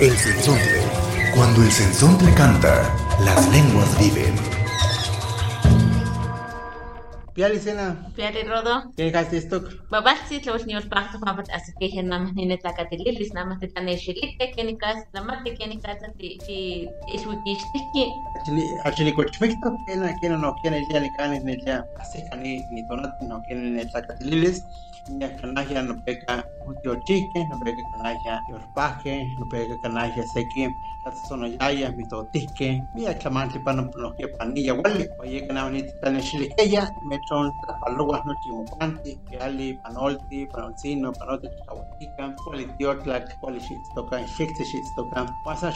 El sensontle. Cuando el sensontle canta, las lenguas viven. Piali sena, Piali rodo, ¿qué haces esto? babasi tlawas nios pacto papat asike hen nama nene tlakatililis nama te tanexilite kenikas namate kenikas ti ti iswikistiki Achili cochmicto, quena, quena no quiere el día ni canes ni día, así que ni ni donat no tacatililes, ni a canaja no peca utio chique, no peca canaja yorpaje, no peca canaja seque, las zona yaya, mi totique, mi a clamante para no no que panilla wale, oye que no ni tan ella, me son trapaluas no chimupanti, que ali panolti, panolcino, panote chahuatica, cuali tiotlac, cuali toca, shikse toca, pasa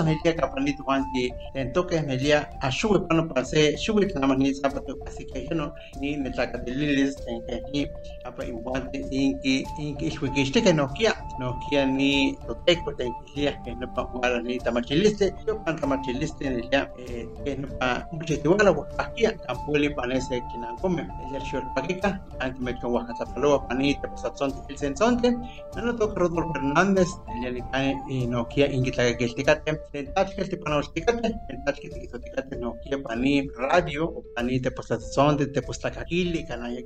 en el día capanito wanti, en toque en el día a shuwe pano pase, shuwe que nada más ni zapato, así que yo no, ni me saca de lilis, en que ni, apa impuante, inki, inki, ishwe que este que no kia, no kia ni toteco, ten que día que no pa jugar ni tamachiliste, yo pan tamachiliste en el día, eh, que no pa, mucho te voy a la guapaquia, campueli panese Oaxaca panita, pues atzonte, el sensonte, no no toca Rodolfo Fernández, el día ni cane, y no kia, inquita que el ticate, en tach que el tipano ticate, en tach que el ticate no kia pani radio, o pani te pues atzonte, te pues tacaquili, canaya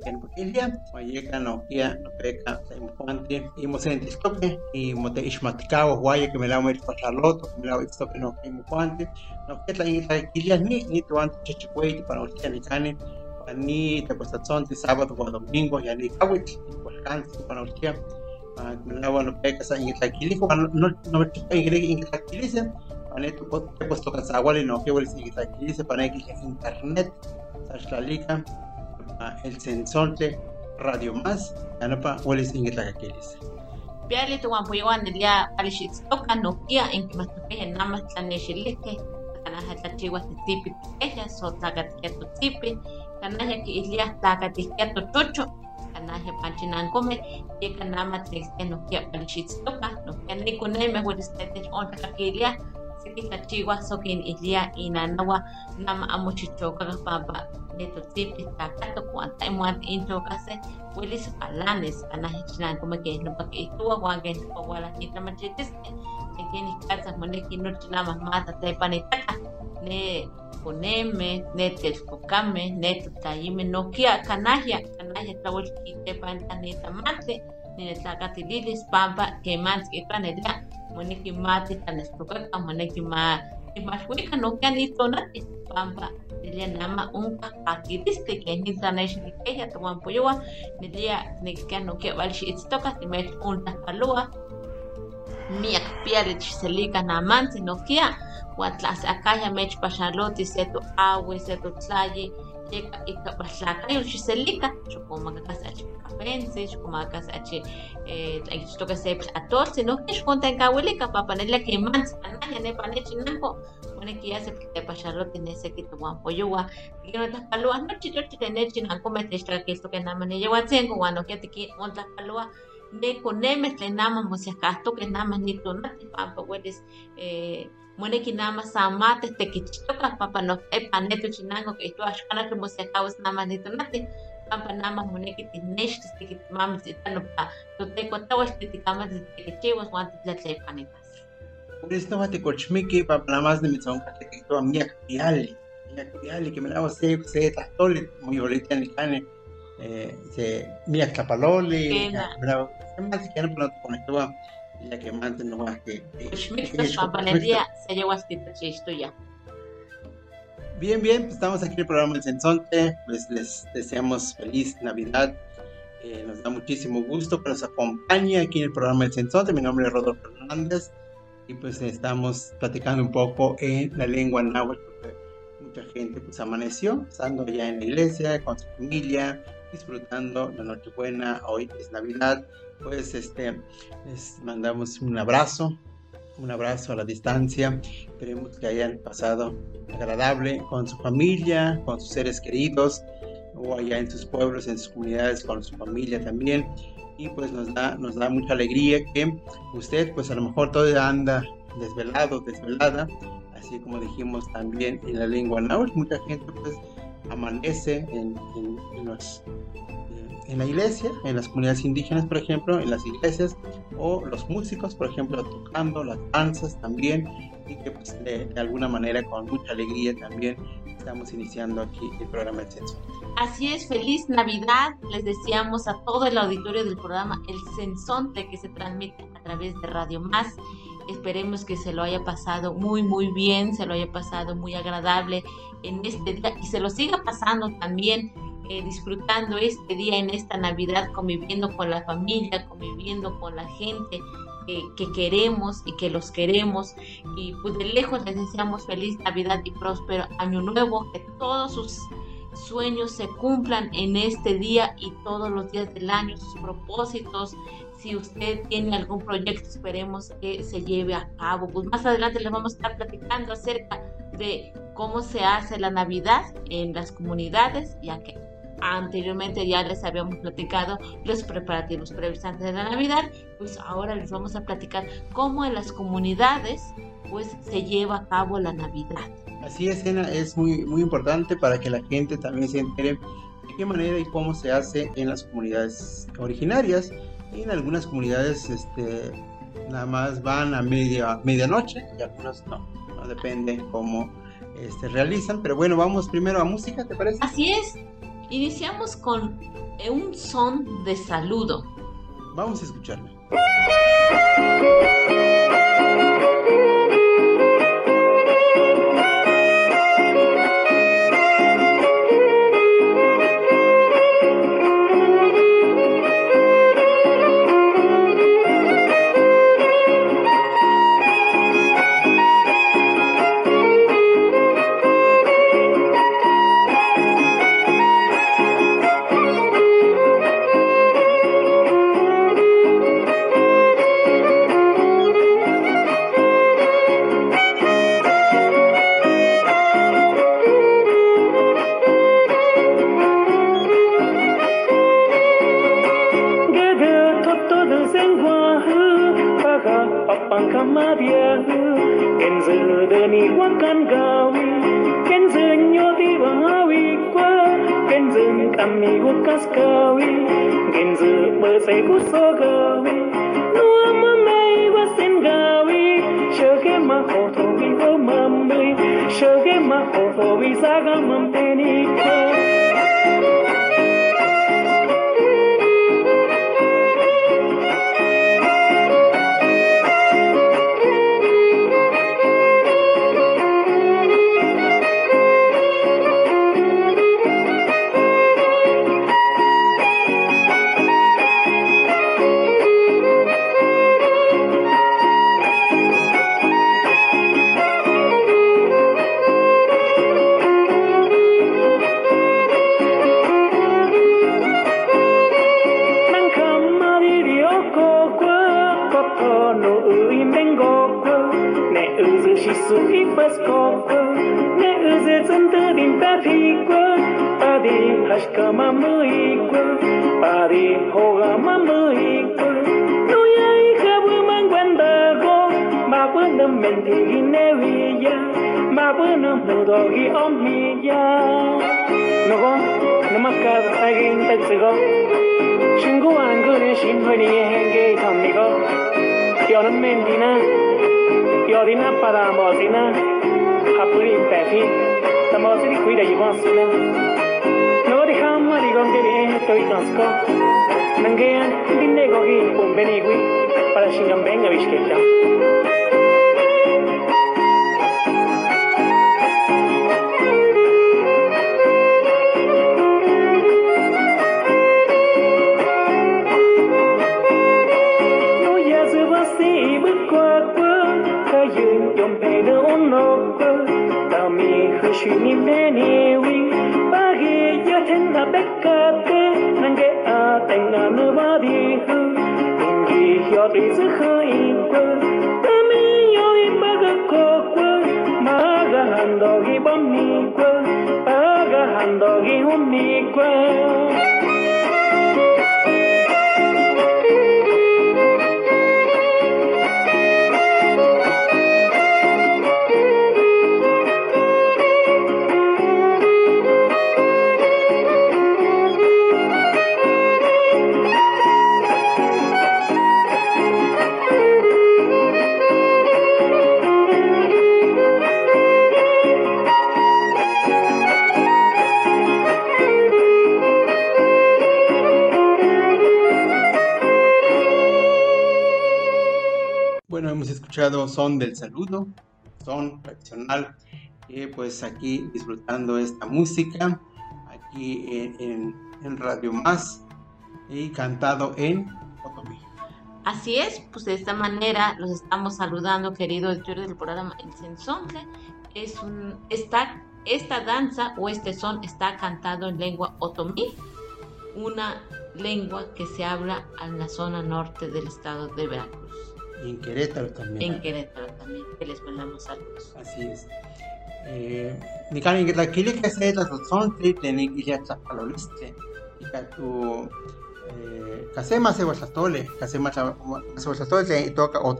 que que no no peca, se impuante, y mo se entistoque, y mo te ishmaticao, guaya que me la voy a charloto, que me la a estoque no kia impuante, no kia la inquita que ni, ni tu antes chichicuete, para usted ni cane, ni te pues atzonte, sábado o domingo, ya ni kawit, canto, para usted, mlawa no peka sa ingitlakilis kung ano no no ingitlakilis pane tu po te puesto wali no que wali ingitlakilis pane que internet sa shlalika el sensonte radio más ano pa wali ingitlakilis Piali tu wampu iwan nilia alishitstoka nokia en que matuke nama tlanexilike kanaja tlachiwa tipi pequeña so tlakatikia tu tipi kanaja ki ilia tlakatikia tu chucho kanaje panchinankomeh yeka nama tleskia nohkia palixitstoka nohkia nikonemeh uelis tetech ontlakakilia seki tlachiwah sokin ilia inanawa nama amo chichokakah pampa netotzipi tlakatok uan taimuan intokase uelis palanes kanaje chinankomeh keh nopa kiihtowa uan keh nopa ualah nitlamachitiskeh nekin ihkatzah moneki nochi nama mata tepanitaka ne konemeh, ne telpokameh, ne totlayimeh, nohkia kanahya, kanahya tlauel kitepan tanitamantli, ninetlakatililis pampa kemantzin kihtowa nelia moneki mati tlaneltokaka, moneki ma timaxuika nohkia nitonati pampa nelia nama onka pakilistli keh nitlanexlikehya towanpoyowa nelia nekia nohkia valxiitztokah timech ontlahpaloa miak piali tixselika namantzin nohkia uan tlaseakaya mechpaxaloti se toaui, se totlayi, yeka ika patlakayo xiselika, xokomakakas achi kapentzi, xokomakakas achi tlaixtoka se tlatoltzi, nohki xkontenkawilika papanelia kimantzi, anaya nepa nechinanko, moneki yase tepaxaloti neseki towanpoyowa, tikinotlapaluah nochi nochi tenechinankomeh tlaixtlakakiltokeh nama niyewatzinko uan nohkia tikinontlapaloa ne konemeh tlen nama mosiahkahtokeh nama nitonati pampa uelis moneki nama samate tekichtokah pampa nohkepa netochinanko kihtowa xkanah mosiahkawas nama nitonati pampa nama moneki tinextis tikitmamis ita nopa toteko tlauel titikamatl tikichiwas uan titlatlepanitas. Uelis noma tikochmiki pampa nada más nimitzonkahteh kihtowa miak piali, miak piali, que me la se se tlahtoli moyolitia nikane, se miak tlapaloli, Kena. más que no puedo conectar ya que más no más que Xmixtos pampa nelia seyewas titlachichtoya. Bien, bien, pues estamos aquí en el programa El Sensonte, pues les deseamos feliz Navidad, Eh, nos da muchísimo gusto que nos acompañe aquí en el programa El Sensonte, mi nombre es Rodolfo Fernández y pues estamos platicando un poco en la lengua náhuatl, porque mucha gente pues amaneció, estando ya en la iglesia, con su familia, disfrutando la Nochebuena, hoy es Navidad, pues este, les mandamos un abrazo un abrazo a la distancia. Esperemos que hayan pasado agradable con su familia, con sus seres queridos, o allá en sus pueblos, en sus comunidades, con su familia también. Y pues nos da, nos da mucha alegría que usted, pues a lo mejor todavía anda desvelado, desvelada, así como dijimos también en la lengua náhuatl, mucha gente pues amanece en, en, los, eh, en la iglesia, en las comunidades indígenas, por ejemplo, en las iglesias, o los músicos, por ejemplo, tocando las danzas también, y que pues, de, alguna manera con mucha alegría también estamos iniciando aquí el programa El Censo. Así es, feliz Navidad. Les deseamos a todo el auditorio del programa El Censonte que se transmite a través de Radio Más Esperemos que se lo haya pasado muy, muy bien, se lo haya pasado muy agradable en este día y se lo siga pasando también, eh, disfrutando este día en esta Navidad, conviviendo con la familia, conviviendo con la gente que queremos y que los queremos. Y pues de lejos les deseamos feliz Navidad y próspero Año Nuevo, que todos sus sueños se cumplan en este día y todos los días del año, sus propósitos, si usted tiene algún proyecto, esperemos que se lleve a cabo. Pues más adelante les vamos a estar platicando acerca de cómo se hace la Navidad en las comunidades, ya que anteriormente ya les habíamos platicado los preparativos previos antes de la Navidad, pues ahora les vamos a platicar cómo en las comunidades pues se lleva a cabo la Navidad. Así es, Ena, es muy, muy importante para que la gente también se entere de qué manera y cómo se hace en las comunidades originarias en algunas comunidades este, nada más van a media, medianoche y algunos no, no depende cómo este, realizan. Pero bueno, vamos primero a música, ¿te parece? Así es. Iniciamos con un son de saludo. Vamos a escucharlo. mama biahu kenzu deni wakan gawi kenzu nyoti bahawi kwa kenzu kami wakas kawi kenzu bersai kuso gawi nua mamai wasin gawi shoge maho tobi o mamai shoge maho tobi saga mamai Nogi omilla Nogo namakado agin tetsugo Shingu angune shinbuni henge tonnigo Yonon mendina Yodina para mozina Hapuri pefi Tamozini cuida yi ba si na Nogo de hamari gongeri eto itonsko Nangean dindegogi pum be ni gui Para shin gam benga bishketa 주님 내니 윙 바기 여생나 백가게 난게 아 땡나무 바디 흥 공기 혀리 스하 인권 담이 여인 바가 코권 마가 한덕이 범니권 바가 한덕이 홈니권 son del saludo, son tradicional, eh, pues aquí disfrutando esta música, aquí en, Radio Más y cantado en Otomí. Así es, pues de esta manera los estamos saludando, querido editor del programa El Sensonte. Es un, esta, esta danza o este son está cantado en lengua otomí, una lengua que se habla en la zona norte del estado de Veracruz. Y en Querétaro también. En Querétaro también, que les mandamos saludos. Así es. Eh, que se la son que ya chapaloliste. Y que tu eh kasema se wasatole, kasema se wasatole toca o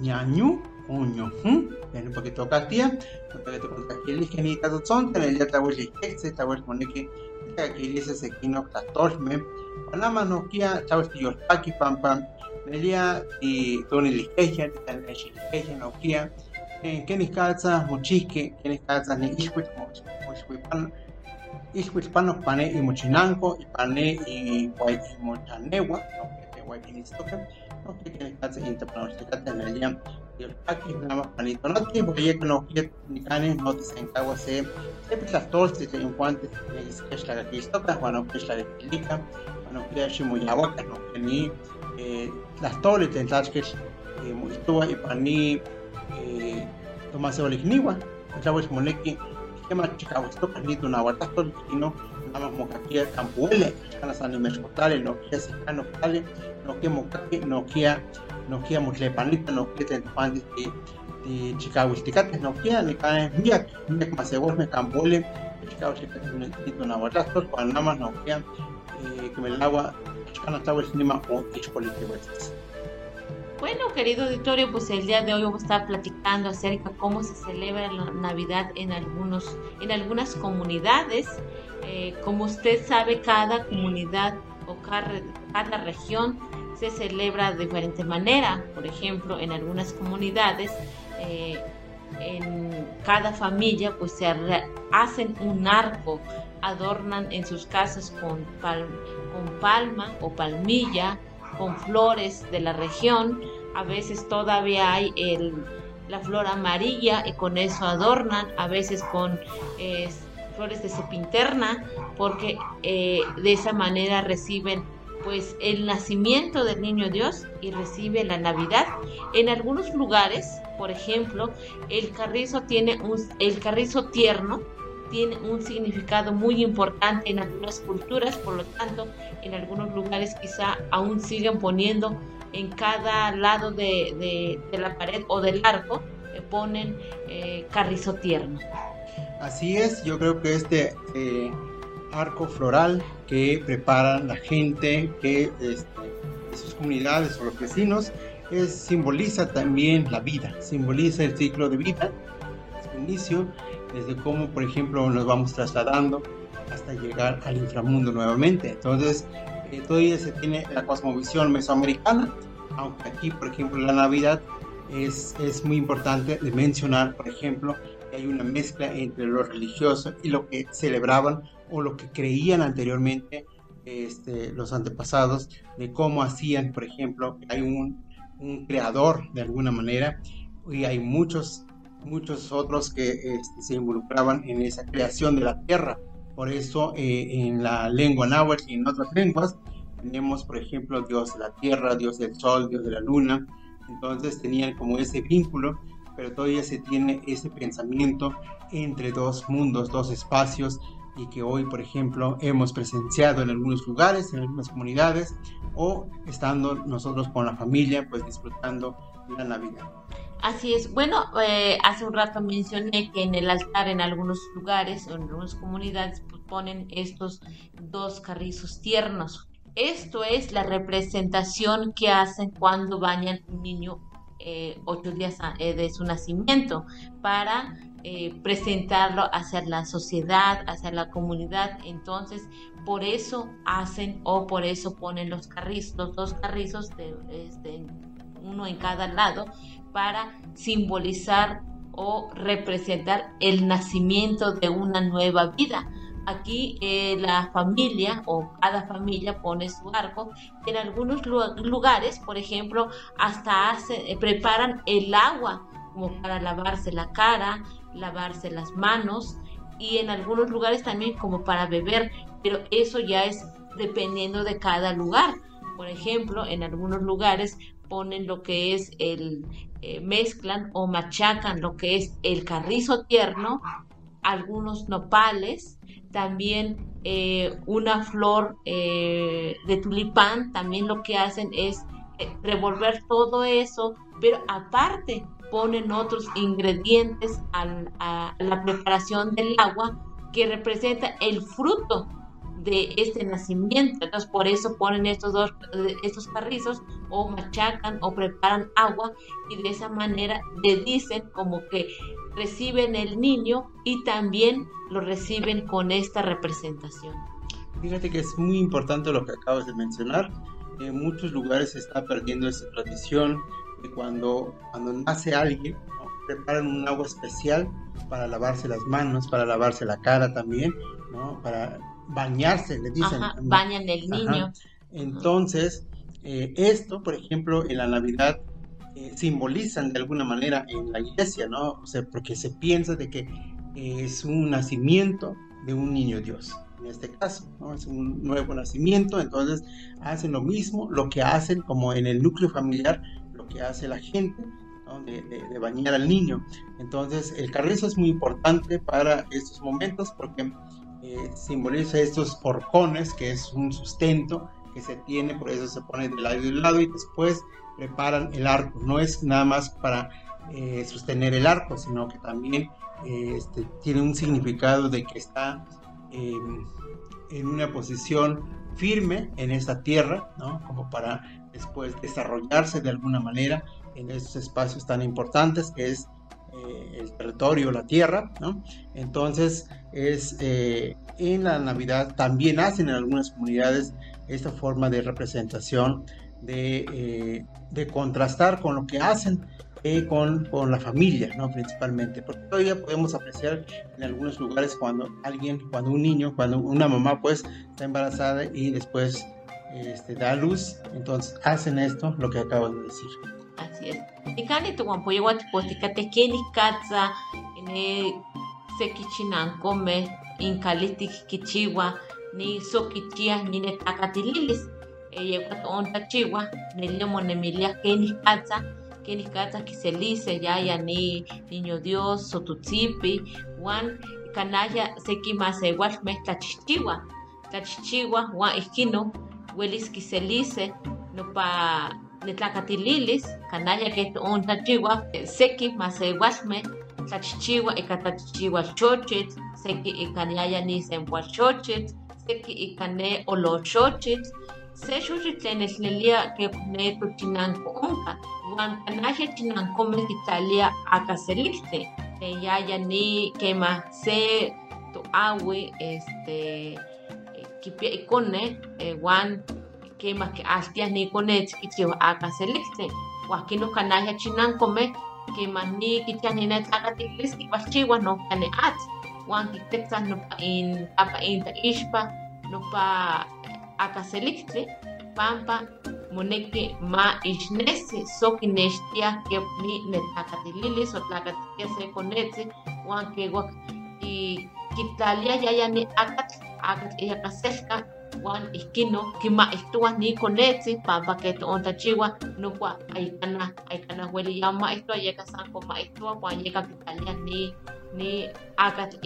ñañu o porque toca tía, porque te kili que ni son ya que se. Que kili se tolme. Panama no kia pam pam. Nelia y Tony Ligeja, Ligeja, Nokia, Kenis Calza, Mochique, Kenis Calza, ni Ishwit, Mochwipan, Ishwitpano, Pane y Mochinanco, y Pane y Mochanewa, Guayquinistoca, no que Kenis Calza, Interpronosticata, Nelia, y el Paki, nada más panito, no tiene porque ya no quiere ni canes, no te se encarga, se, se las torces, se infantes, que es la que estoca, bueno, que es la que explica, bueno, que es muy agua, no que ni las toles tlachquech moihtoua ipani tomaseualikniua tlauel moneki kema chikauistoka ni tunauatahtol ino más mocaquia campuele kana san nimechcotale no kia sicano cale no kia mocaqui no kia no kia mutlepanita no kia tentopandi ti ti chikauisticate no kia ni cae miak miak maseuolme campuele chikauisticate ni tunauatahtol cuan nada más no kia que me el agua bueno, querido auditorio, pues el día de hoy vamos a estar platicando acerca de cómo se celebra la Navidad en algunos, en algunas comunidades. Eh, como usted sabe, cada comunidad o cada, región se celebra de diferente manera. Por ejemplo, en algunas comunidades, eh, en cada familia, pues se hacen un arco adornan en sus casas con, palma o palmilla, con flores de la región. A veces todavía hay el, la flor amarilla y con eso adornan, a veces con flores de cepinterna, porque eh, de esa manera reciben pues el nacimiento del niño Dios y recibe la Navidad. En algunos lugares, por ejemplo, el carrizo tiene un, el carrizo tierno tiene un significado muy importante en algunas culturas, por lo tanto, en algunos lugares quizá aún siguen poniendo en cada lado de, la pared o del arco, eh, ponen eh, carrizo tierno. Así es, yo creo que este eh, arco floral que preparan la gente, que este, de sus comunidades o los vecinos, es, simboliza también la vida, simboliza el ciclo de vida, su inicio desde cómo, por ejemplo, nos vamos trasladando hasta llegar al inframundo nuevamente. Entonces, eh, todavía se tiene la cosmovisión mesoamericana, aunque aquí, por ejemplo, la Navidad es, es muy importante de mencionar, por ejemplo, que hay una mezcla entre lo religioso y lo que celebraban o lo que creían anteriormente este, los antepasados de cómo hacían, por ejemplo, que hay un, un creador de alguna manera y hay muchos muchos otros que este, se involucraban en esa creación de la tierra. Por eso eh, en la lengua náhuatl y en otras lenguas tenemos, por ejemplo, Dios de la tierra, Dios del sol, Dios de la luna. Entonces tenían como ese vínculo, pero todavía se tiene ese pensamiento entre dos mundos, dos espacios, y que hoy, por ejemplo, hemos presenciado en algunos lugares, en algunas comunidades, o estando nosotros con la familia, pues disfrutando Así es. Bueno, eh, hace un rato mencioné que en el altar en algunos lugares en algunas comunidades pues, ponen estos dos carrizos tiernos. Esto es la representación que hacen cuando bañan un niño eh, ocho días eh, de su nacimiento para presentarlo hacia la sociedad, hacia la comunidad. Entonces, por eso hacen o por eso ponen los carrizos, los dos carrizos de, este, uno en cada lado, para simbolizar o representar el nacimiento de una nueva vida. Aquí eh, la familia o cada familia pone su arco. En algunos lugares, por ejemplo, hasta eh, preparan el agua como para lavarse la cara, lavarse las manos y en algunos lugares también como para beber, pero eso ya es dependiendo de cada lugar. Por ejemplo, en algunos lugares ponen lo que es el, eh, mezclan o machacan lo que es el carrizo tierno, algunos nopales, también eh, una flor eh, de tulipán, también lo que hacen es revolver todo eso, pero aparte ponen otros ingredientes a la preparación del agua que representa el fruto de este nacimiento. Entonces, por eso ponen estos dos, estos carrizos o machacan o preparan agua y de esa manera le dicen como que reciben el niño y también lo reciben con esta representación. Fíjate que es muy importante lo que acabas de mencionar. En muchos lugares se está perdiendo esa tradición de cuando, cuando nace alguien, preparan un agua especial para lavarse las manos, para lavarse la cara también, ¿no? para bañarse, le dicen. bañan el niño. Entonces, eh, esto, por ejemplo, en la Navidad eh, simbolizan de alguna manera en la iglesia, ¿no? O sea, porque se piensa de que es un nacimiento de un niño Dios, en este caso, ¿no? Es un nuevo nacimiento, entonces hacen lo mismo, lo que hacen como en el núcleo familiar, lo que hace la gente, de, de, bañar al niño. Entonces, el carrizo es muy importante para estos momentos porque simboliza estos horcones, que es un sustento que se tiene, por eso se pone de lado y de lado y después preparan el arco. No es nada más para eh, sostener el arco, sino que también eh, este, tiene un significado de que está em, en una posición firme en esta tierra, ¿no? como para después desarrollarse de alguna manera en estos espacios tan importantes que es eh, el territorio, la tierra. Entonces, es eh, en la Navidad también hacen en algunas comunidades esta forma de representación, de, eh, contrastar con lo que hacen con, con, la familia, ¿no? Principalmente, porque todavía podemos apreciar en algunos lugares cuando alguien, cuando un niño, cuando una mamá, pues, está embarazada y después este, da luz, entonces hacen esto, lo que acabo de decir. Así es. Ikani tu wampo yewa tu potikate keni katsa ne sekichinankomeh inkalihtik kichiwa ni sokichiah ni netakatililis yehua toontachiwa nelia monemilia kenih katsa kenih katsa kiselise yaya ni niño dios sotutzipi wan kanaya seki masewalmeh tlachihchiwa tlachihchiwa wan ihkino welis kiselise nopa nitlacatililis canalla que un tachiwa seki masewasme tlachichiwa ika tlachichiwa xochit seki ika niaya ni senpuaxochit seki ika ne oloxochit se xochit tlen nechlelia que ne tochinanko onka uan canalla chinankomeh kitlalia akaseliltli tlen yaya ni kema se toawi este kipia ikone wan kema que altia ni konet kichiwa aka selikte wakino kanaya chinankome kema ni kitia ni net aka tiklis kipalchiwa no kane at wan kitekta no pa in apa in ta ishpa no pa aka selikte pampa moneki ma ishnesi soki neshtia ke ni net aka tilili so tlakatia se konetsi wan ke wak y kitlalia yaya ni akat akat iya kaselka wan ihkino kima'ihtowa ni konetzi pampa ke toontachiwa nokua aikana aikana weli yama ihtowa yeka san koma'ihtowa wan yeka kitalia ni ni akat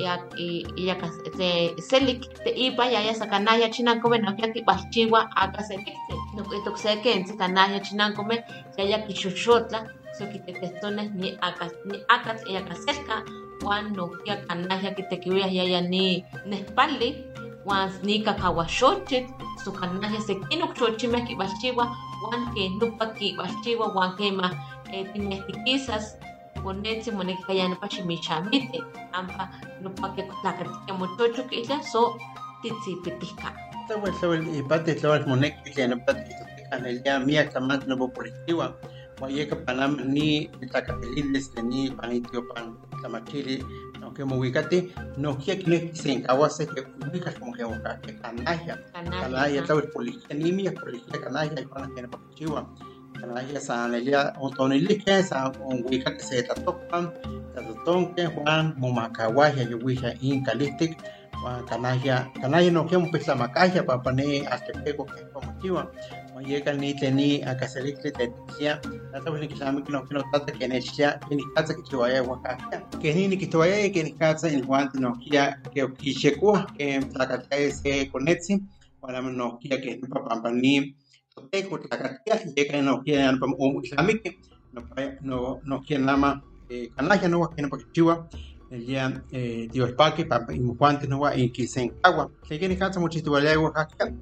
iyaka selik te'ipa yaya sa kanaya chinankome nokia kipalchiwa aka selikte nokuitok se kentzi kanaya chinankome yaya kixoxotla soquitetestones ni acas ni acas y acaselca wan nokia canalla que te ya ya ni nespali wan ni cacahuachochit su canalla se kino chochime ki bachiwa wan que nupa ki bachiwa wan que ma tinestiquisas ponetsi moneki kayana pachimichamite ampa nupa que tlacatike muchocho que ella so titzipitica Tawal tawal ipate tawal moneki kayana pati kanelia mia tamat no positiwa Wayeka panam ni tlacatililes ni panitio pan que movicate no que que se encawase que ubicas como que boca que canalla. Canalla tawal policía ni mia policía canalla y pana que no positiwa canalla sa nelia otonilike sa un wika que se tatopan tatotonke Juan momakawaja yuwisha incalistic canalla canalla no que un pesa macaya para poner hasta pego que como chiva llega ni teni a casalicre te decía hasta pues que sabe que no que no trata que necia que ni casa que te vaya Oaxaca que ni ni que vaya que ni casa en Juan no kia que que chekua que la cata ese conetsi para no kia que no papá ni teco la cata llega no kia no um islamic no no no kia nama canalla no que no porque chiva el día eh, Dios Paque, y no va y que se encagua. Se quiere casa muchísimo valía Oaxaca,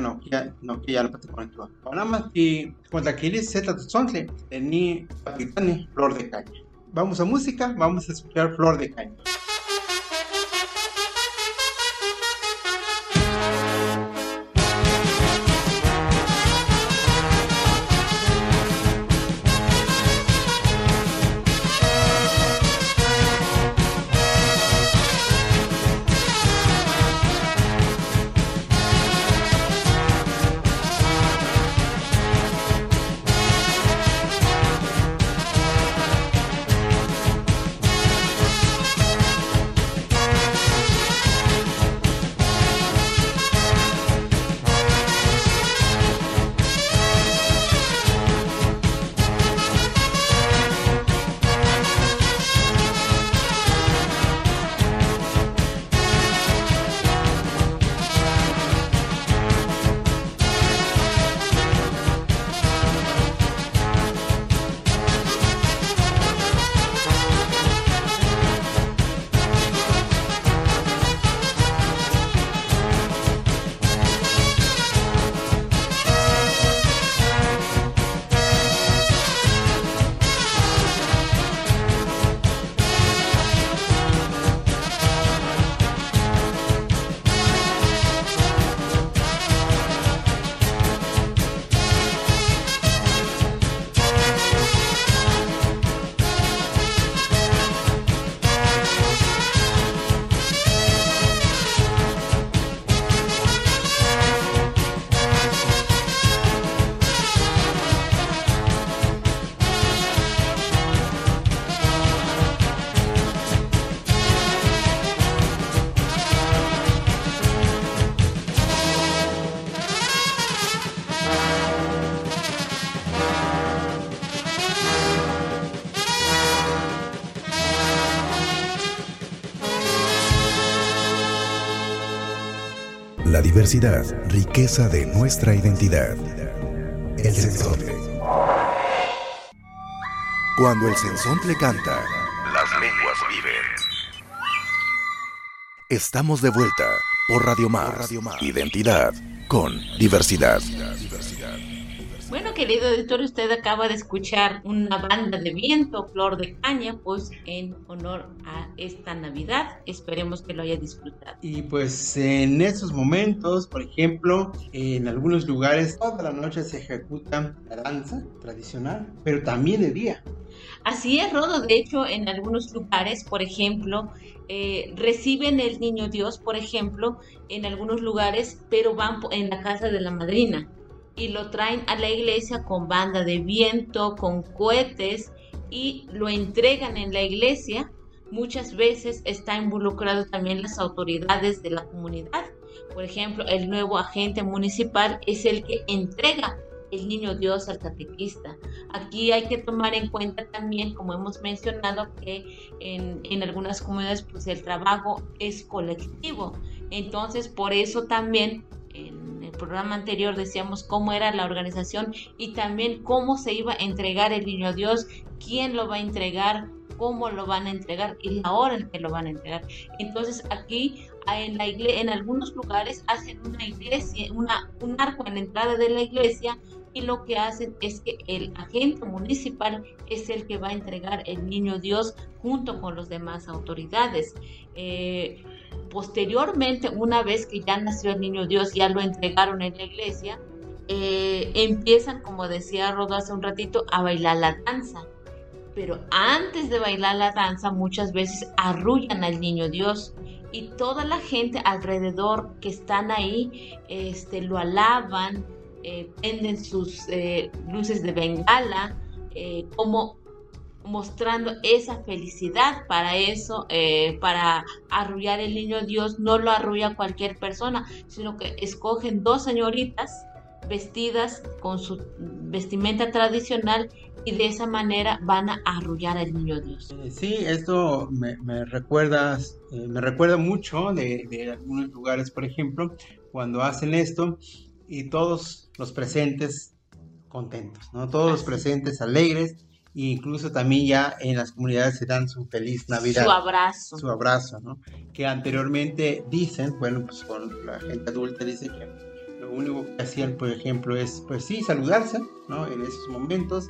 no quiere no quiere al patio con el Ahora más que cuando quiere Z de Sontle, tenía capitán Flor de Caña. Vamos a música, vamos a escuchar Flor de Caña. Diversidad, riqueza de nuestra identidad. El sensontle. Cuando el sensontle canta, las lenguas viven. Estamos de vuelta por Radio Más. Identidad con diversidad. Querido editor, usted acaba de escuchar una banda de viento, Flor de Caña, pues en honor a esta Navidad. Esperemos que lo haya disfrutado. Y pues en estos momentos, por ejemplo, en algunos lugares toda la noche se ejecuta la danza tradicional, pero también de día. Así es, Rodo. De hecho, en algunos lugares, por ejemplo, eh, reciben el niño Dios, por ejemplo, en algunos lugares, pero van en la casa de la madrina y lo traen a la iglesia con banda de viento, con cohetes y lo entregan en la iglesia. Muchas veces está involucrado también las autoridades de la comunidad. Por ejemplo, el nuevo agente municipal es el que entrega el niño Dios al catequista. Aquí hay que tomar en cuenta también, como hemos mencionado, que en, en algunas comunidades pues el trabajo es colectivo. Entonces, por eso también en programa anterior decíamos cómo era la organización y también cómo se iba a entregar el niño Dios, quién lo va a entregar, cómo lo van a entregar y la hora en que lo van a entregar. Entonces aquí en, la iglesia, en algunos lugares hacen una iglesia, un arco en la entrada de la iglesia y lo que hacen es que el agente municipal es el que va a entregar el niño Dios junto con los demás autoridades. Eh, posteriormente, una vez que ya nació el niño Dios, ya lo entregaron en la iglesia, eh, empiezan, como decía Rodo hace un ratito, a bailar la danza. Pero antes de bailar la danza muchas veces arrullan al niño Dios y toda la gente alrededor que están ahí este, lo alaban, eh, prenden sus eh, luces de bengala, eh, como mostrando esa felicidad para eso, para arrullar el niño Dios, no lo arrulla cualquier persona, sino que escogen dos señoritas vestidas con su vestimenta tradicional y de esa manera van a arrullar al niño Dios. Eh, sí, esto me, me recuerda, eh, me recuerda mucho de, algunos lugares, por ejemplo, cuando hacen esto y todos los presentes contentos, ¿no? Todos los presentes alegres e incluso también ya en las comunidades se dan su feliz Navidad. Su abrazo. Su abrazo, ¿no? Que anteriormente dicen, bueno, pues con la gente adulta dice que lo único que hacían, por ejemplo, es, pues sí, saludarse, ¿no? En esos momentos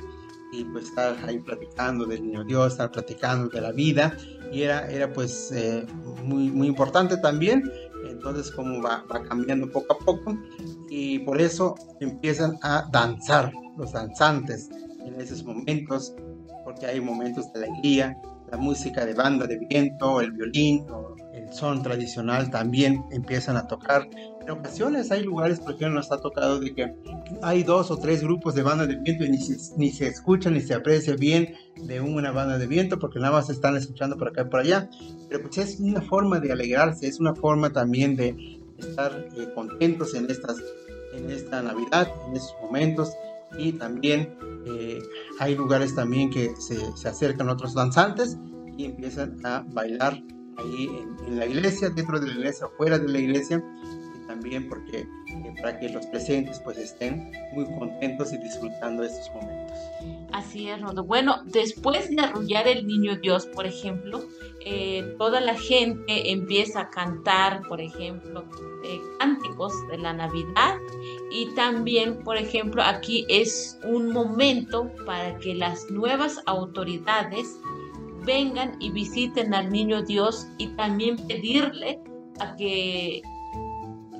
y pues estar ahí platicando del niño Dios, estar platicando de la vida y era, era pues eh, muy, muy importante también. Entonces como va, va cambiando poco a poco y por eso empiezan a danzar los danzantes en esos momentos porque hay momentos de alegría, la música de banda de viento, el violín o el son tradicional también empiezan a tocar en ocasiones hay lugares, por ejemplo, nos ha tocado de que hay dos o tres grupos de banda de viento y ni se, ni se escucha ni se aprecia bien de una banda de viento porque nada más están escuchando por acá y por allá. Pero pues es una forma de alegrarse, es una forma también de estar eh, contentos en, estas, en esta Navidad, en estos momentos. Y también eh, hay lugares también que se, se acercan otros danzantes y empiezan a bailar ahí en, en, la iglesia, dentro de la iglesia, fuera de la iglesia, también porque para que los presentes pues estén muy contentos y disfrutando de estos momentos. Así es, Rodo. Bueno, después de arrullar el niño Dios, por ejemplo, eh, toda la gente empieza a cantar, por ejemplo, eh, cánticos de la Navidad y también, por ejemplo, aquí es un momento para que las nuevas autoridades vengan y visiten al niño Dios y también pedirle a que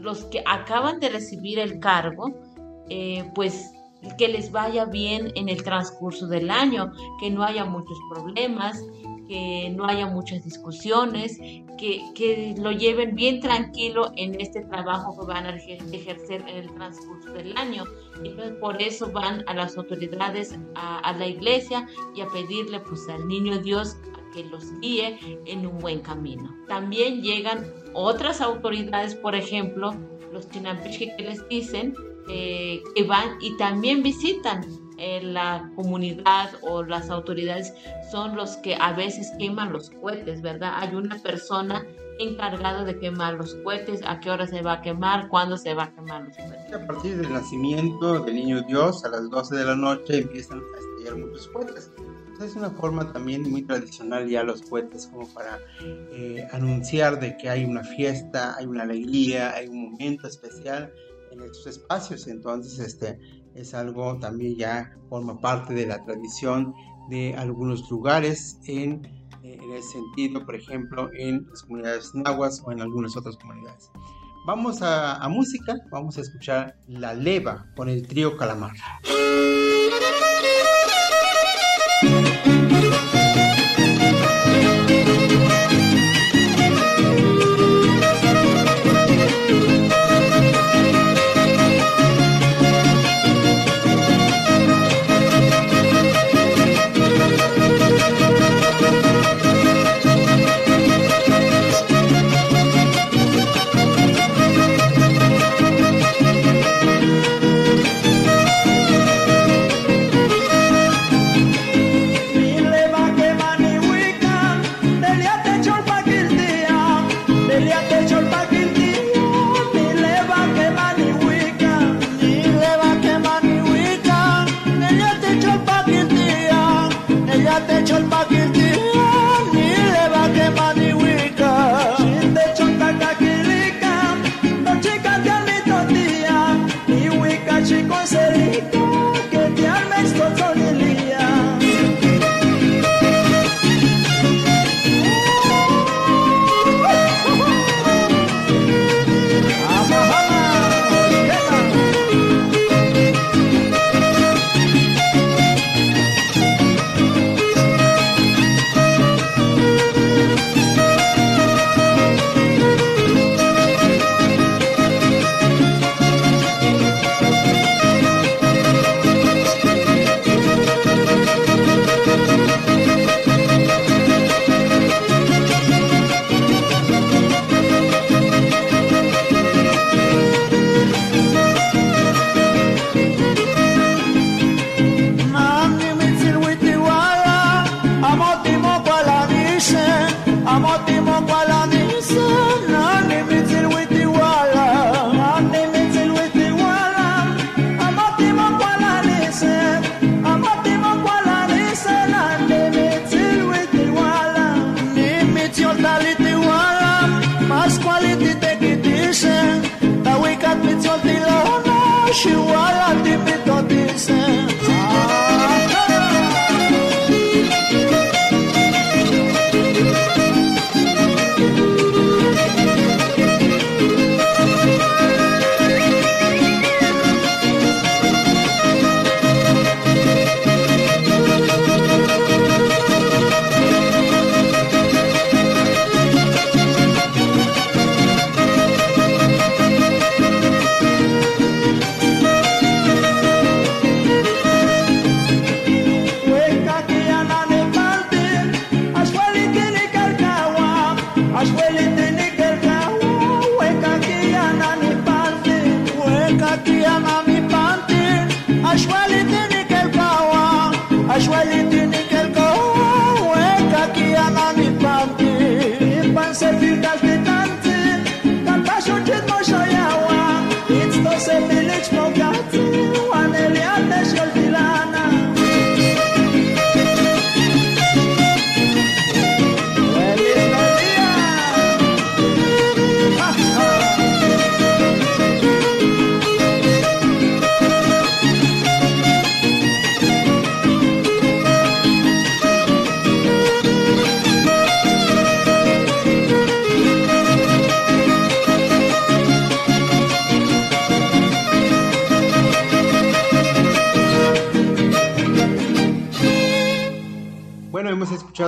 los que acaban de recibir el cargo, eh, pues que les vaya bien en el transcurso del año, que no haya muchos problemas, que no haya muchas discusiones, que, que, lo lleven bien tranquilo en este trabajo que van a ejercer en el transcurso del año. Pues por eso van a las autoridades, a, a la iglesia y a pedirle pues al niño Dios que los guíe en un buen camino. También llegan otras autoridades, por ejemplo, los chinampiche que les dicen eh, que van y también visitan eh, la comunidad o las autoridades son los que a veces queman los cohetes, ¿verdad? Hay una persona encargada de quemar los cohetes, a qué hora se va a quemar, cuándo se va a quemar los cohetes. A partir del nacimiento del niño Dios, a las 12 de la noche empiezan a estallar muchos cohetes es una forma también muy tradicional ya los cohetes como para eh, anunciar de que hay una fiesta, hay una alegría, hay un momento especial en estos espacios. Entonces, este es algo también ya forma parte de la tradición de algunos lugares en, eh, en ese sentido, por ejemplo, en las comunidades nahuas o en algunas otras comunidades. Vamos a, a música, vamos a escuchar La Leva con el trío Calamar. you.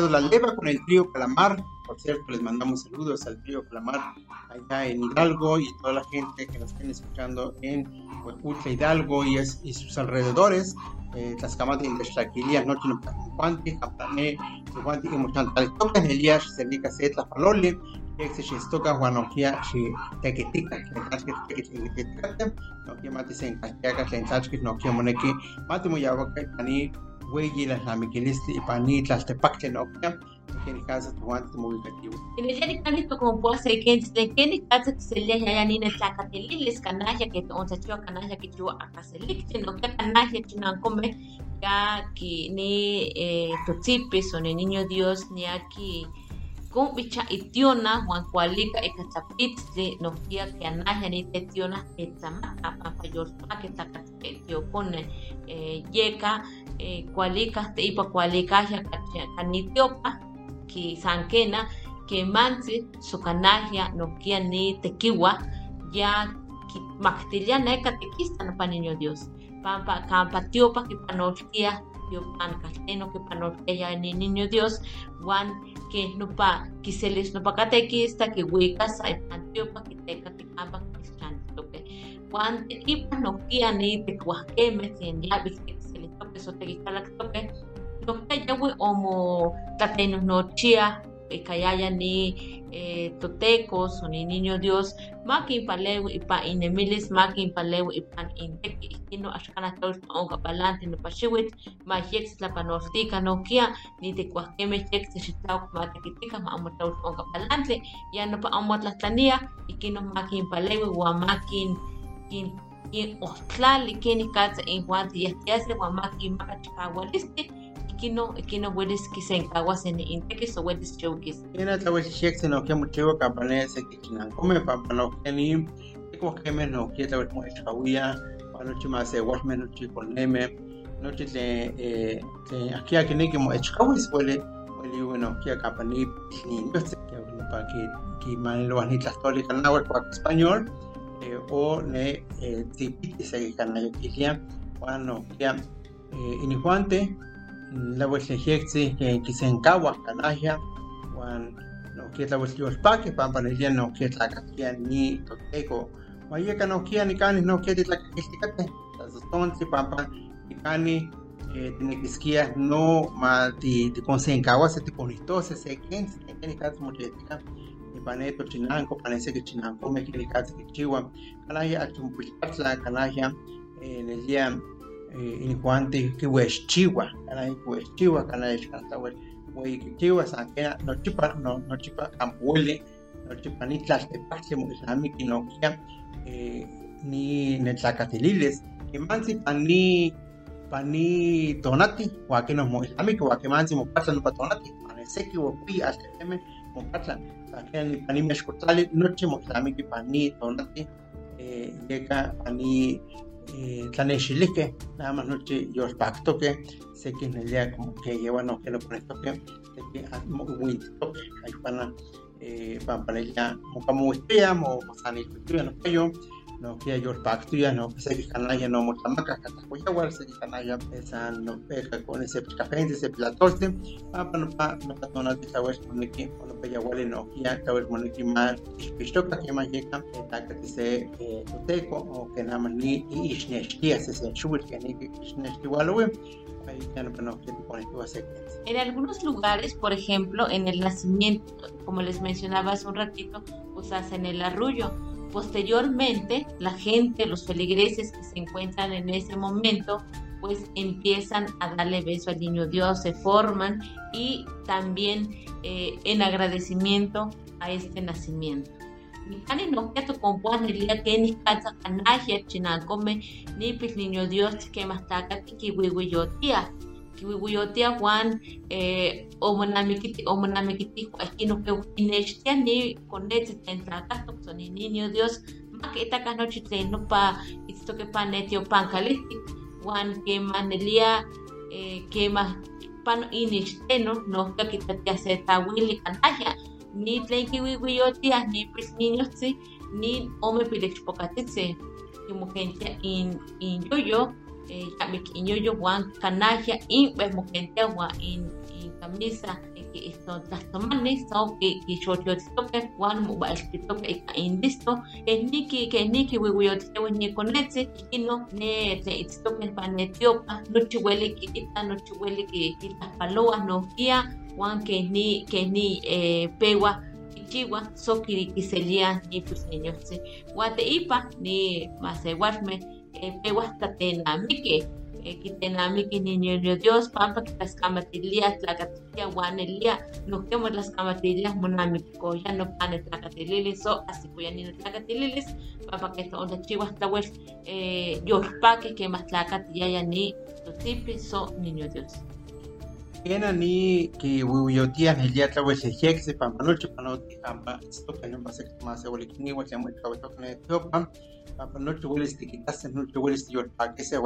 La leva con el trío Calamar. Por cierto, les mandamos saludos al trío Calamar allá en Hidalgo y toda la gente que nos estén escuchando en Huepucha, Hidalgo y, es, y sus alrededores. Eh, de Indeshlaquilia, Noche no Cuanti, Japtané, Cuanti y Muchantales. Tocan Elías, Senica Setla, Palole, que se toca Juanojía, si Tequitica, que le casque Tequitica, no quiere mate se encastiaga, le ensachque, no quiere moneque, mate muy abaca, ani hueyi las lamiquiliste y panit las tepacte no que ni casa tu negativo en el día de to como puedo ser que de que ni casa que se le ya ni la cateliles canalla que on se chua canalla que chua acá se licte no que canalla chinan come ya que ni eh totipes o ni niño dios ni aquí con bicha itiona Juan Cualica e de no kia que anaja ni tetiona etama apa payor que ta tio pone kualika te ipa kualikaja kanitiopa ki sankena que mansi sukanahia nokia ni tequiwa ya maktilia na catequista no Dios. Pampa campa tiopa ki panolkia pan casteno que ni niño Dios wan que no pa que se les no pa catequista que huecas ay pantiopa que teca que campa que wan tequipa nokia ni tecuajeme sin ya Soteguicalactoque, Tocayahui Omo Tatenos Nochia, Kayaya ni eh, Totecos ni Niño Dios, Makin Palewi Ipa Inemilis, Makin Palewi Ipan Inteki, Ikino Ashkana Tos Onga Palante no Pashiwit, Ma Yex La Panortica Nokia, ni te Cuaqueme Yex Shitau Matekitika, Ma Amotaus Onga Palante, ya no pa Amot la Tania, Ikino Makin Palewi, Wamakin Kin in otlali keni katsa in huanti yahtiasle huamaki maka chikawaliste ikino ikino welis kisenkawas en intekis o welis chewkis. Ina tlawel xek se no que mucho campane se que chinan come papa no que ni como que me no que tlawel mo echawia no chi más se walme no chi con neme no chi le eh te aquí aquí ni que mo echawis huele huele bueno que campani ni no sé que para que que español eh, o ne eh, tipiti se canayo kilia bueno que eh, inihuante la wexejeksi que kisenkawa kanahia wan no que la wexliolpake pampa nelia no que la ni toteko wayeka no kia ni kani no que la las ni kani eh, tiene que esquiar no ti ti konsenkawa se ti ponitose se se ken ni katsu mochetika ni paneto chinanko panese que chinanko me que katsu que chiwa kanahia achumpulpatla kanahia eh, nelia inicuante que wes chiwa kana que wes chiwa kana es kanta wes we que chiwa san que no chipa no no chipa campuele no chipa ni tlas de paxe mo islami que no kia ni netlacatililes que mansi pani pani tonati wa que no mo islami que wa que mansi mo pasa no pa tonati parece que wo pi hasta eme mo que meshkotali noche mo islami que pani tonati llega pani tlanexilique, nada más noche yo pacto que sé que en el día como que lleva no que lo pone toque, sé que muy toque, ahí para para para ella como espía, mo sani cultura no que yo no que yo pacto ya no sé que canalla no mucha maca que está cuya igual sé que canalla esa no pega con ese café ese platoste para no pa no pa no te sabes con que no pega igual no que ya sabes con que más esto que más llega está que se teco o nada más ni ishneshtia se se shul que ni ishneshtia igual ahí ya no no que te pone tú a En algunos lugares, por ejemplo, en el nacimiento, como les mencionaba hace un ratito, pues hacen el arrullo. Posteriormente, la gente, los feligreses que se encuentran en ese momento, pues empiezan a darle beso al niño Dios, se forman y también eh, en agradecimiento a este nacimiento. No que ni chinacome ni pis niño Dios que wiwiyotia kiwiwiyotia Juan eh, omonamikiti omonamikiti aquí no que inechtia ni con este tentraca son ni niño Dios más que esta canoche no pa esto que panetio pancaliti Juan que manelia eh, que más pan inechteno no que quitatia se tawili canalla ni tlen kiwiwiyotiah ni niños sí ni ome pilechpocatitze kimokentia in in yoyo eh, yoyo wan canalla in pues mokentia wan in camisa que esto tastomani so que que xotiotitoke wan mobaltitoke ika in listo que ni ki que ni kiwiwiyotitewe ni konetze ino ne te itztoke panetiopa no chihuele ki ita no chihuele ki ita paloa no kia Juan que ni que ni eh, pewa ichiwa so kirikiselia ni pues niños sí guate ipa ni masewatme pewa tatenamike eh, kitenamike niño de Dios pampa que las camatilia tlacatilia guanelia no quemo las camatilia monamiko ya no pane tlacatililis so así ya ni tlacatililis pampa que esto onda chiwa tlawel eh, yorpake que más tlacatilia ya ni totipi so niño Dios. Kena ni ki wiwiyotia ni lia tlawe se jek se pampanoche panoti amba esto que no pasa que más se vuelve ni vuelve muy cabe to con etiopa pampanoche vuelve este quitas no te vuelve este pa que se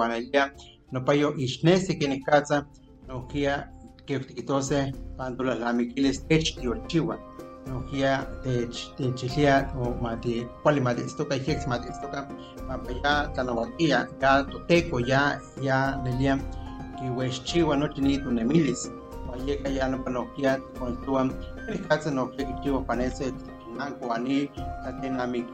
no payo ishnese que ne casa no kia que quitose pandola la miquiles tech di chiwa no kia tech te chilia o mate cuál mate esto que jek mate esto que papaya tanawakia ya toteco ya ya nelia que wexchiwa nochi ni tunemilis wayeka ya no panokia con tuam el casa no que chiwa panese nanko ani tatenamiki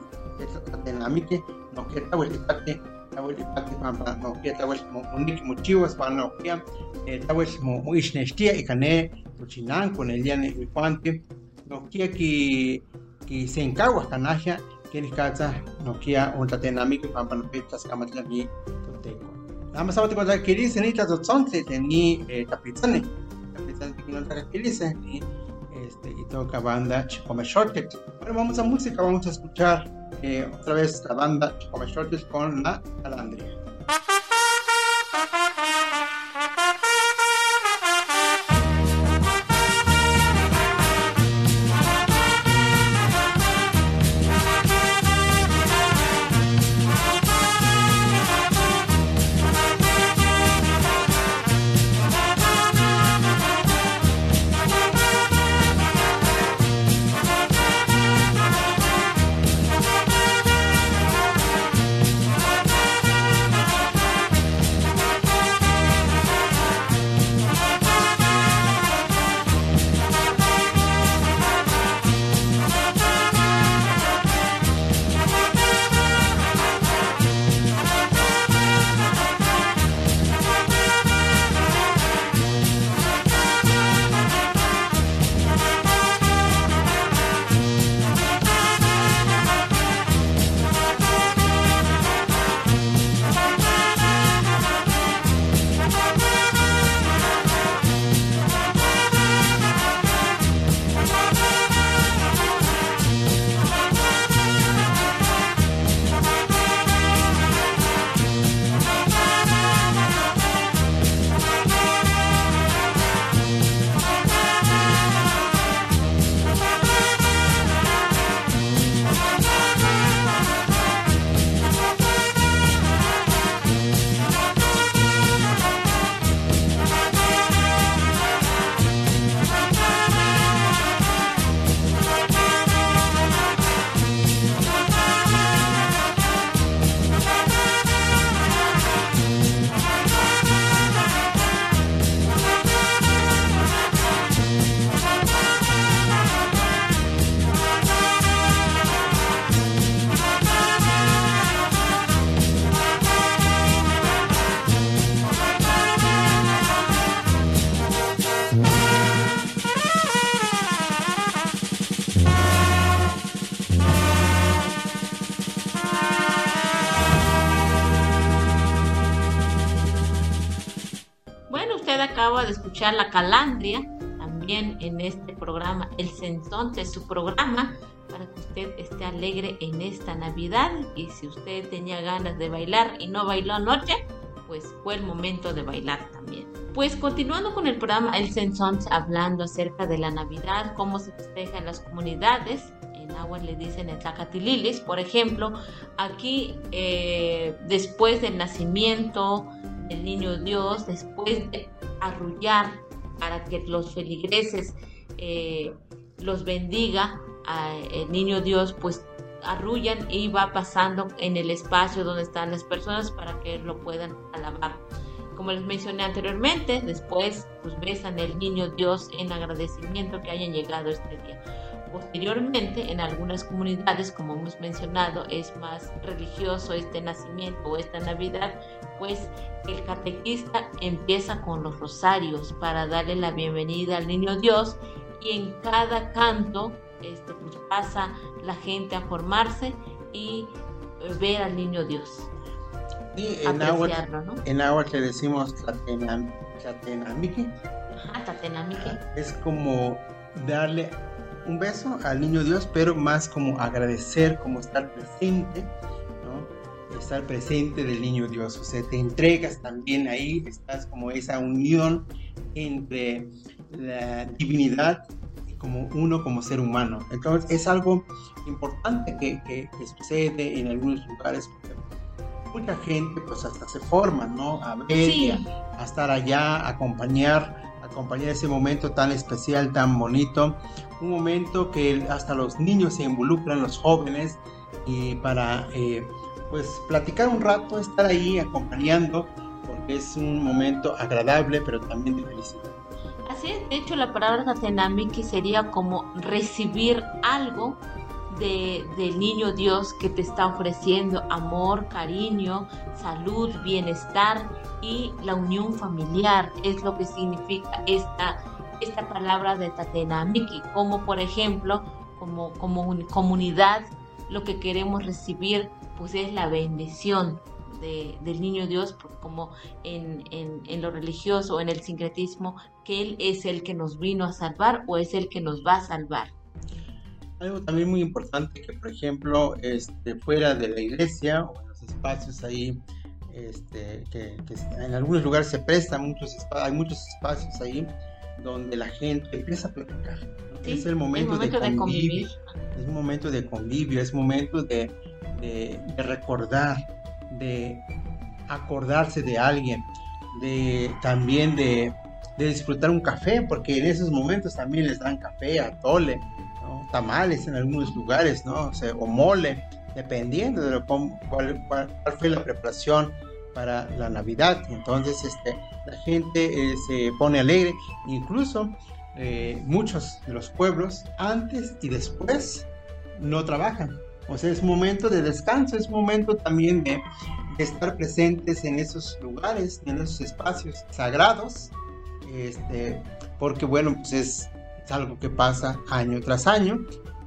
tatenamiki no que ta weli pate ta weli pate pampa no que ta weli mo uniki mochiwas pa no que ta weli mo mo ishneshtia ikane tuchinanko neliane ikwante no que ki se encarga kanaja que el casa no que un tatenamiki pampa no petas kamatlami toteco nada más ahora cuando que dice ni son ni tapizane tapizane que no te que dice ni este y toca banda Chicome Shortet bueno vamos a música vamos a escuchar eh, otra vez la banda Chicome Shortet con la calandria la calandria, también en este programa, el Sensón es su programa, para que usted esté alegre en esta Navidad. Y si usted tenía ganas de bailar y no bailó anoche, pues fue el momento de bailar también. Pues continuando con el programa El Sensón, hablando acerca de la Navidad, cómo se festeja en las comunidades. En agua le dicen el Zacatililis, por ejemplo, aquí eh, después del nacimiento del niño Dios, después de arrullar para que los feligreses eh, los bendiga, el niño Dios pues arrullan y va pasando en el espacio donde están las personas para que lo puedan alabar. Como les mencioné anteriormente, después pues besan el niño Dios en agradecimiento que hayan llegado este día. Posteriormente, en algunas comunidades, como hemos mencionado, es más religioso este nacimiento o esta Navidad, pues el catequista empieza con los rosarios para darle la bienvenida al niño Dios y en cada canto este, pues pasa la gente a formarse y eh, ver al niño Dios. Sí, en agua, ¿no? en agua le decimos Tlatenamique. Ajá, Es como darle un beso al niño Dios, pero más como agradecer, como estar presente, ¿no? Estar presente del niño Dios. O sea, te entregas también ahí, estás como esa unión entre la divinidad como uno como ser humano. Entonces es algo importante que, que, sucede en algunos lugares porque mucha gente pues hasta se forma, ¿no? A ver, a, estar allá, a acompañar, acompañar ese momento tan especial, tan bonito, un momento que hasta los niños se involucran, los jóvenes, y para eh, pues platicar un rato, estar ahí acompañando, porque es un momento agradable, pero también de felicidad. Así es, de hecho la palabra Tatenamiki sería como recibir algo de, del niño Dios que te está ofreciendo amor, cariño, salud, bienestar y la unión familiar. Es lo que significa esta, esta palabra de Tatenamiki, como por ejemplo, como, como comunidad, lo que queremos recibir pues es la bendición, del niño Dios, como en, en, lo religioso, en el sincretismo, que Él es el que nos vino a salvar o es el que nos va a salvar. Algo también muy importante que, por ejemplo, este, fuera de la iglesia o en los espacios ahí, este, que, en algunos lugares se prestan muchos hay muchos espacios ahí donde la gente empieza a platicar. es el momento, de, convivir, Es un momento de convivio, es momento de, de, de recordar, de acordarse de alguien, de también de, disfrutar un café, porque en esos momentos también les dan café, atole, tamales en algunos lugares, ¿no? O, mole, dependiendo de lo, cuál, fue la preparación para la Navidad. Entonces, este, la gente eh, se pone alegre, incluso eh, muchos de los pueblos, antes y después, no trabajan. O sea, es momento de descanso, es momento también de, estar presentes en esos lugares, en esos espacios sagrados, este, porque bueno, pues es, algo que pasa año tras año,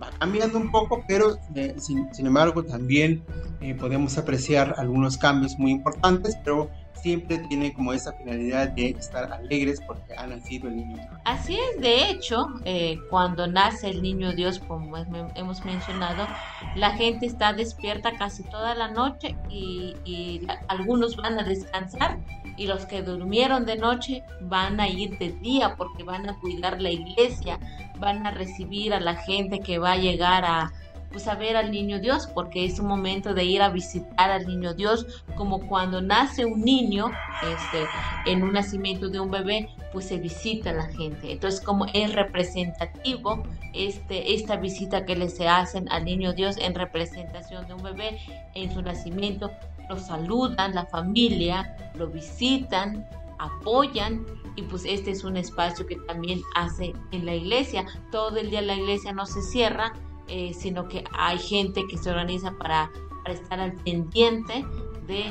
va cambiando un poco, pero eh, sin, embargo también eh, podemos apreciar algunos cambios muy importantes, pero siempre tiene como esa finalidad de estar alegres porque ha nacido el niño. Así es, de hecho, eh, cuando nace el niño Dios, como hemos mencionado, la gente está despierta casi toda la noche y, algunos van a descansar y los que durmieron de noche van a ir de día porque van a cuidar la iglesia, van a recibir a la gente que va a llegar a pues a ver al niño Dios, porque es un momento de ir a visitar al niño Dios, como cuando nace un niño, este, en un nacimiento de un bebé, pues se visita a la gente. Entonces, como es representativo este, esta visita que le se hacen al niño Dios en representación de un bebé en su nacimiento, lo saludan, la familia, lo visitan, apoyan y pues este es un espacio que también hace en la iglesia. Todo el día la iglesia no se cierra, eh, sino que hay gente que se organiza para, estar al pendiente de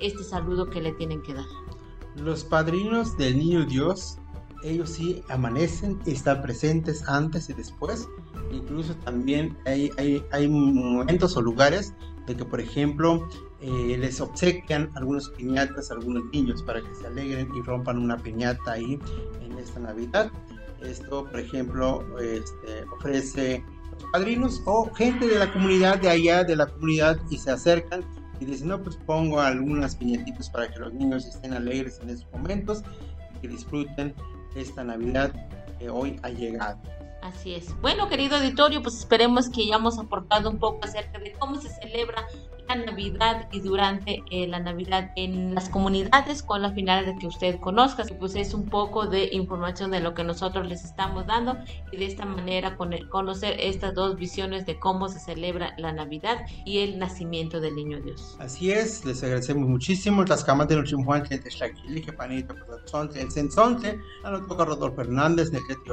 este saludo que le tienen que dar. Los padrinos del niño Dios, ellos sí amanecen, están presentes antes y después. Incluso también hay momentos o lugares de que, por ejemplo, eh, les obsequian algunos piñatas a algunos niños para que se alegren y rompan una piñata ahí en esta Navidad. Esto, por ejemplo, este, ofrece padrinos o gente de la comunidad de allá, de la comunidad, y se acercan y dicen, no, pues pongo algunas piñatitas para que los niños estén alegres en esos momentos y que disfruten esta Navidad que hoy ha llegado. Así es. Bueno, querido auditorio, pues esperemos que hayamos aportado un poco acerca de cómo se celebra la Navidad y durante eh, la Navidad en las comunidades con la finalidad de que usted conozca. Pues es un poco de información de lo que nosotros les estamos dando y de esta manera con conocer estas dos visiones de cómo se celebra la Navidad y el nacimiento del niño Dios. Así es, les agradecemos muchísimo. Las camas de los Juan, que que panito, el sensonte, a toca Rodolfo Fernández, de que te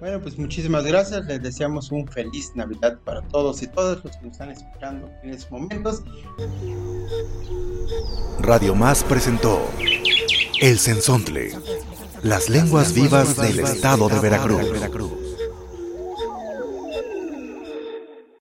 bueno, pues muchísimas gracias. Les deseamos un feliz Navidad para todos y todas los que nos están escuchando en estos momentos. Radio Más presentó El Sensontle, las lenguas vivas del estado de Veracruz.